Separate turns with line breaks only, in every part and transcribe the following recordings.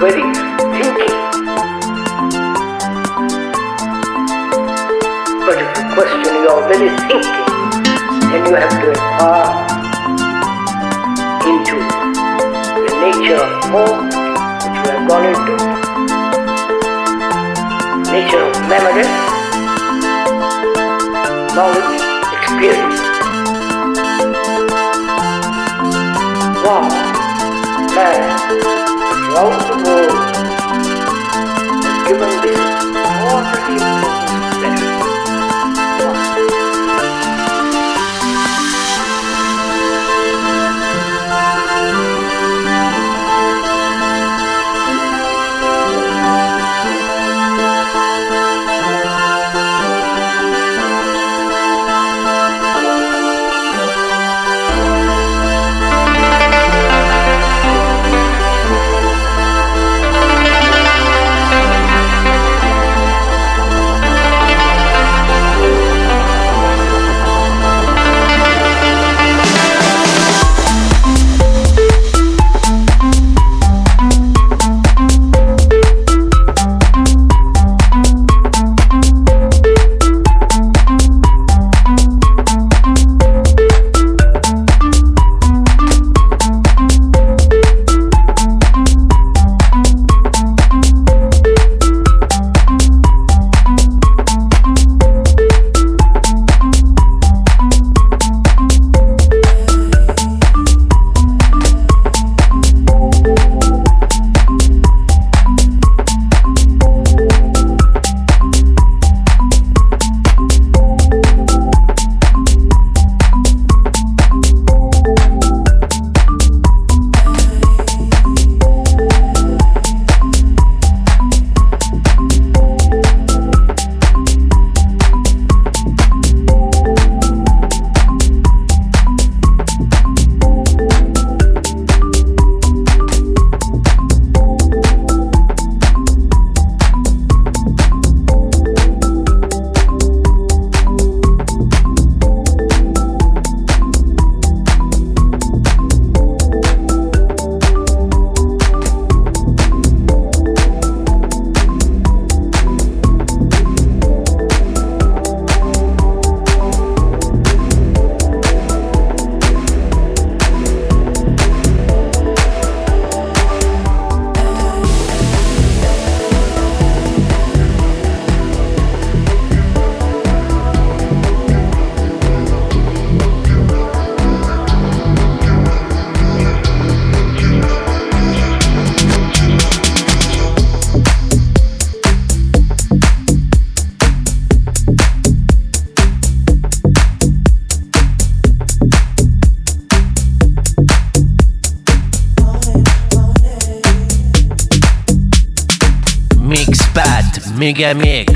very thinking. But if you question your very thinking, then you have to inquire into the nature of form which we have gone into, nature of memory, knowledge, experience. Wow, man, throughout the world has given this extraordinary importance
Mega Mix.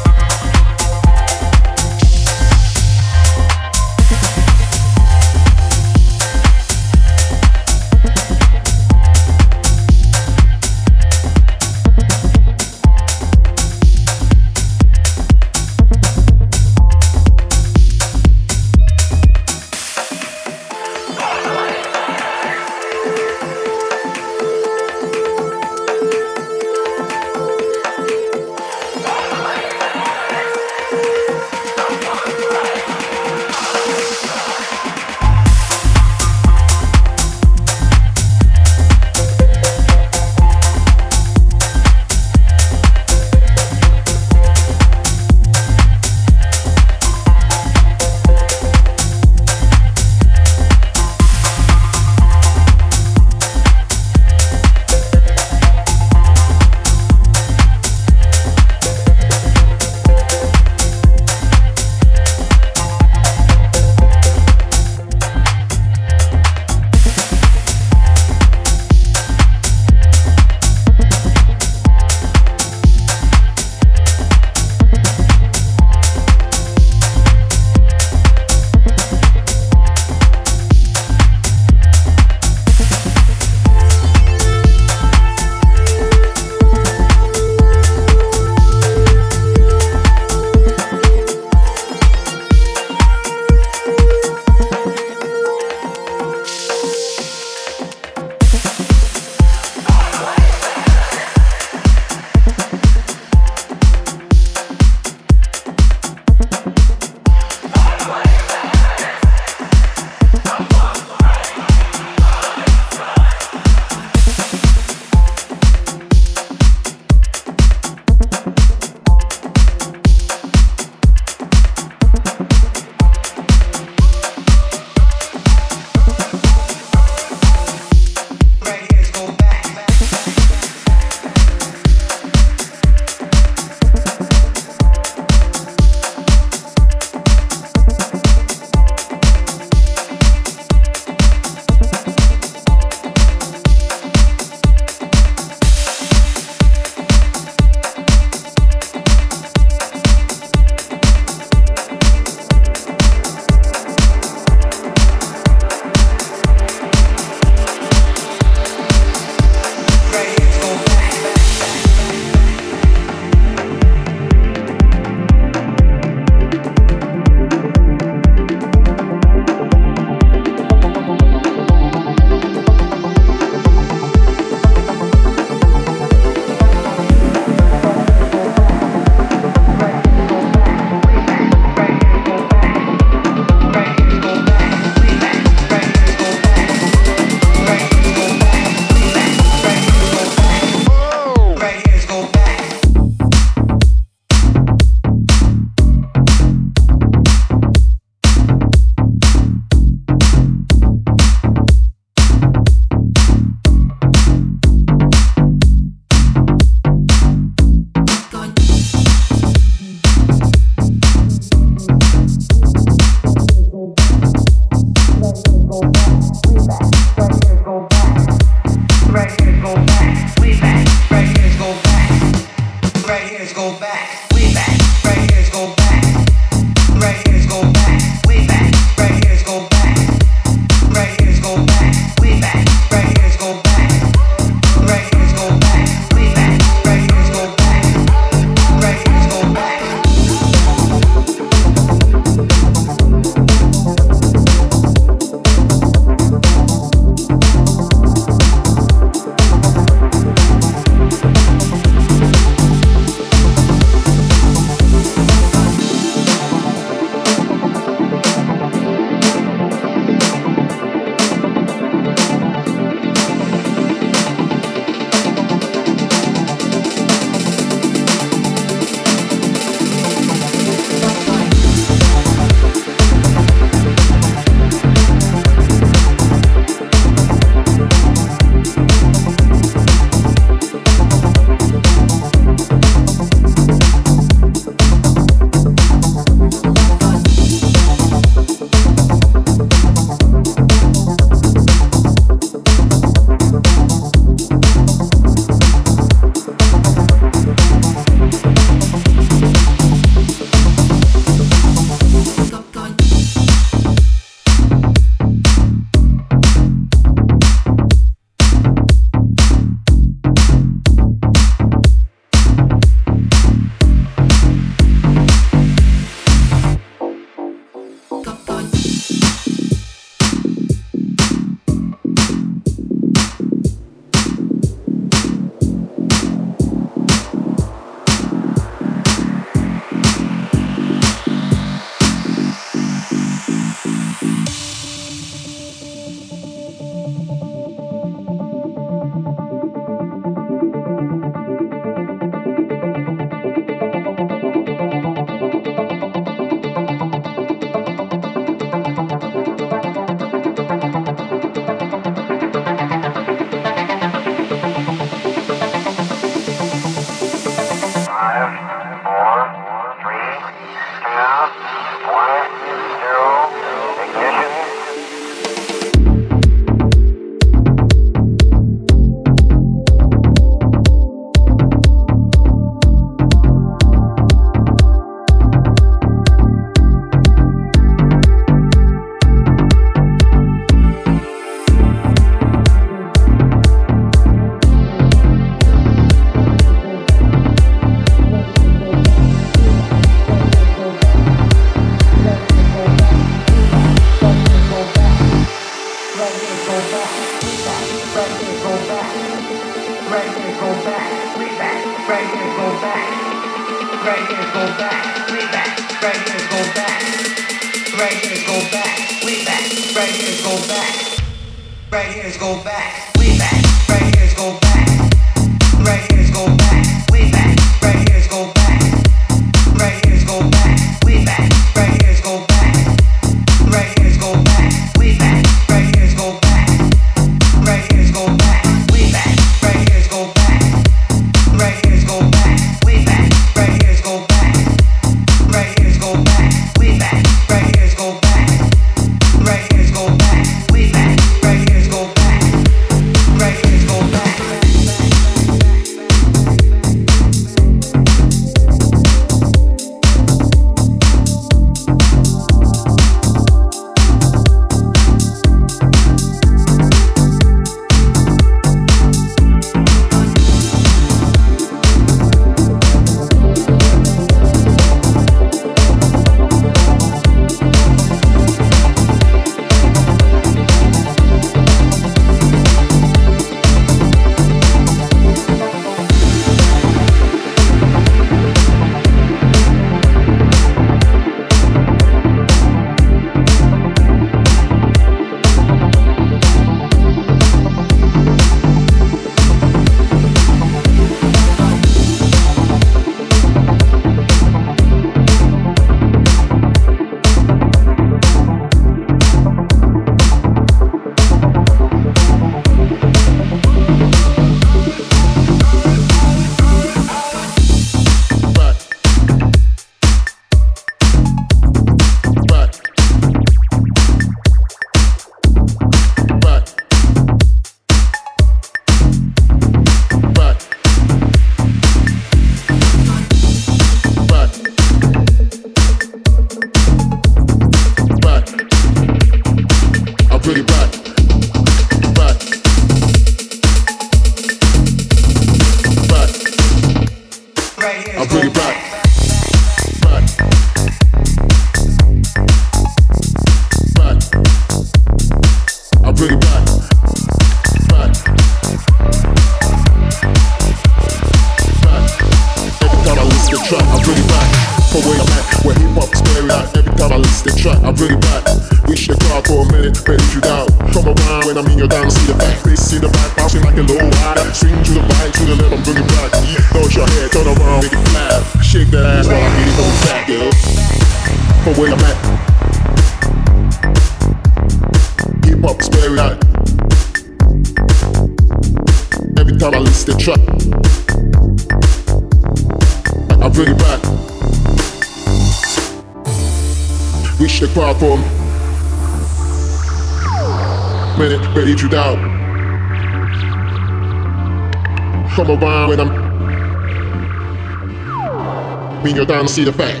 See the fact.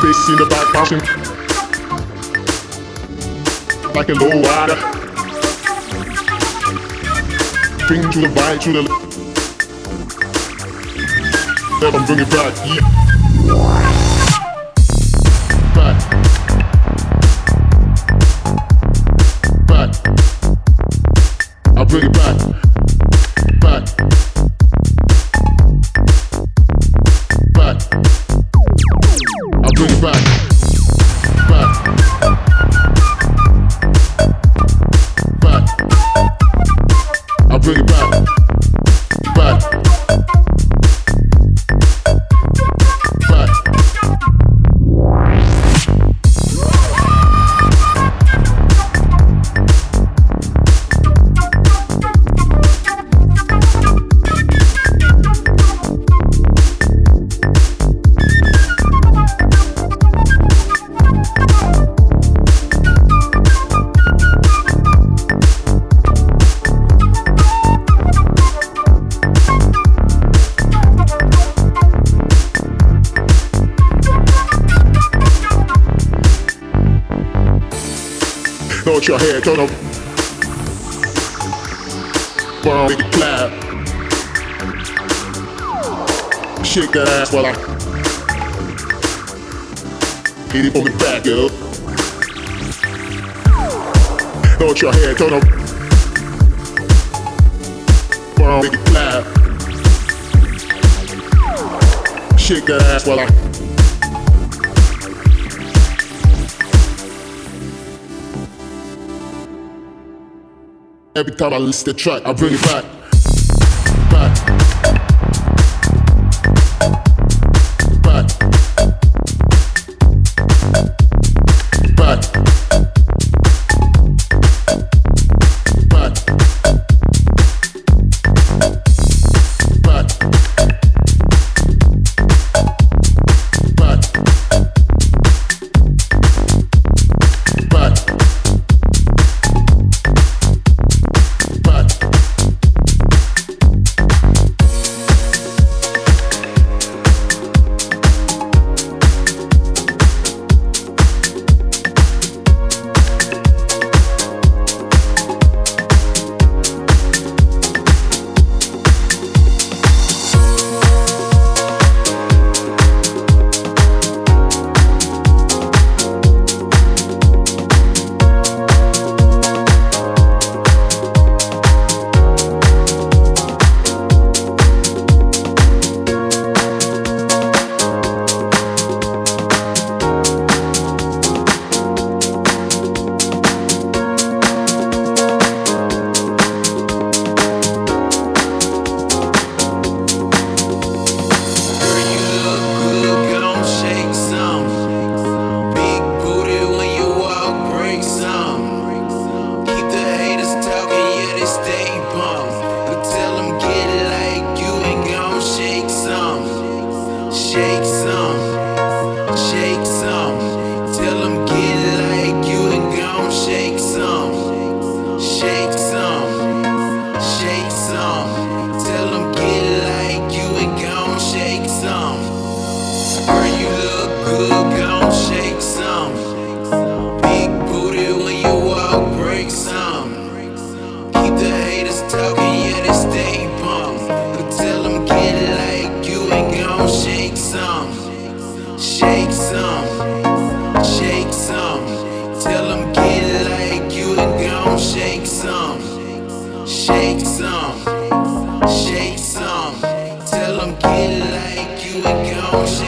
Face in the back, bouncing like a low rider. Bring to the right, to the left. I'm bringing back, yeah. Your head, turn up. Well, make it clap. Shake that ass while I hit it from the back, girl. Throw your head, turn up. Burn, make it clap. Shake that ass while I. Every time I list the track, I bring it. Back.
Shake some, shake some. Tell them get like you and go.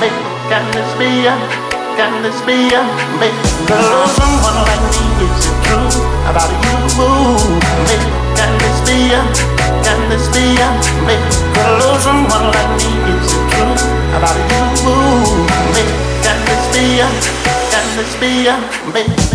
Make, can this be a, can this be a, love someone like me? Is it true about you? Can this be can this be a, love someone like me? Is it true about you? Can this be can this be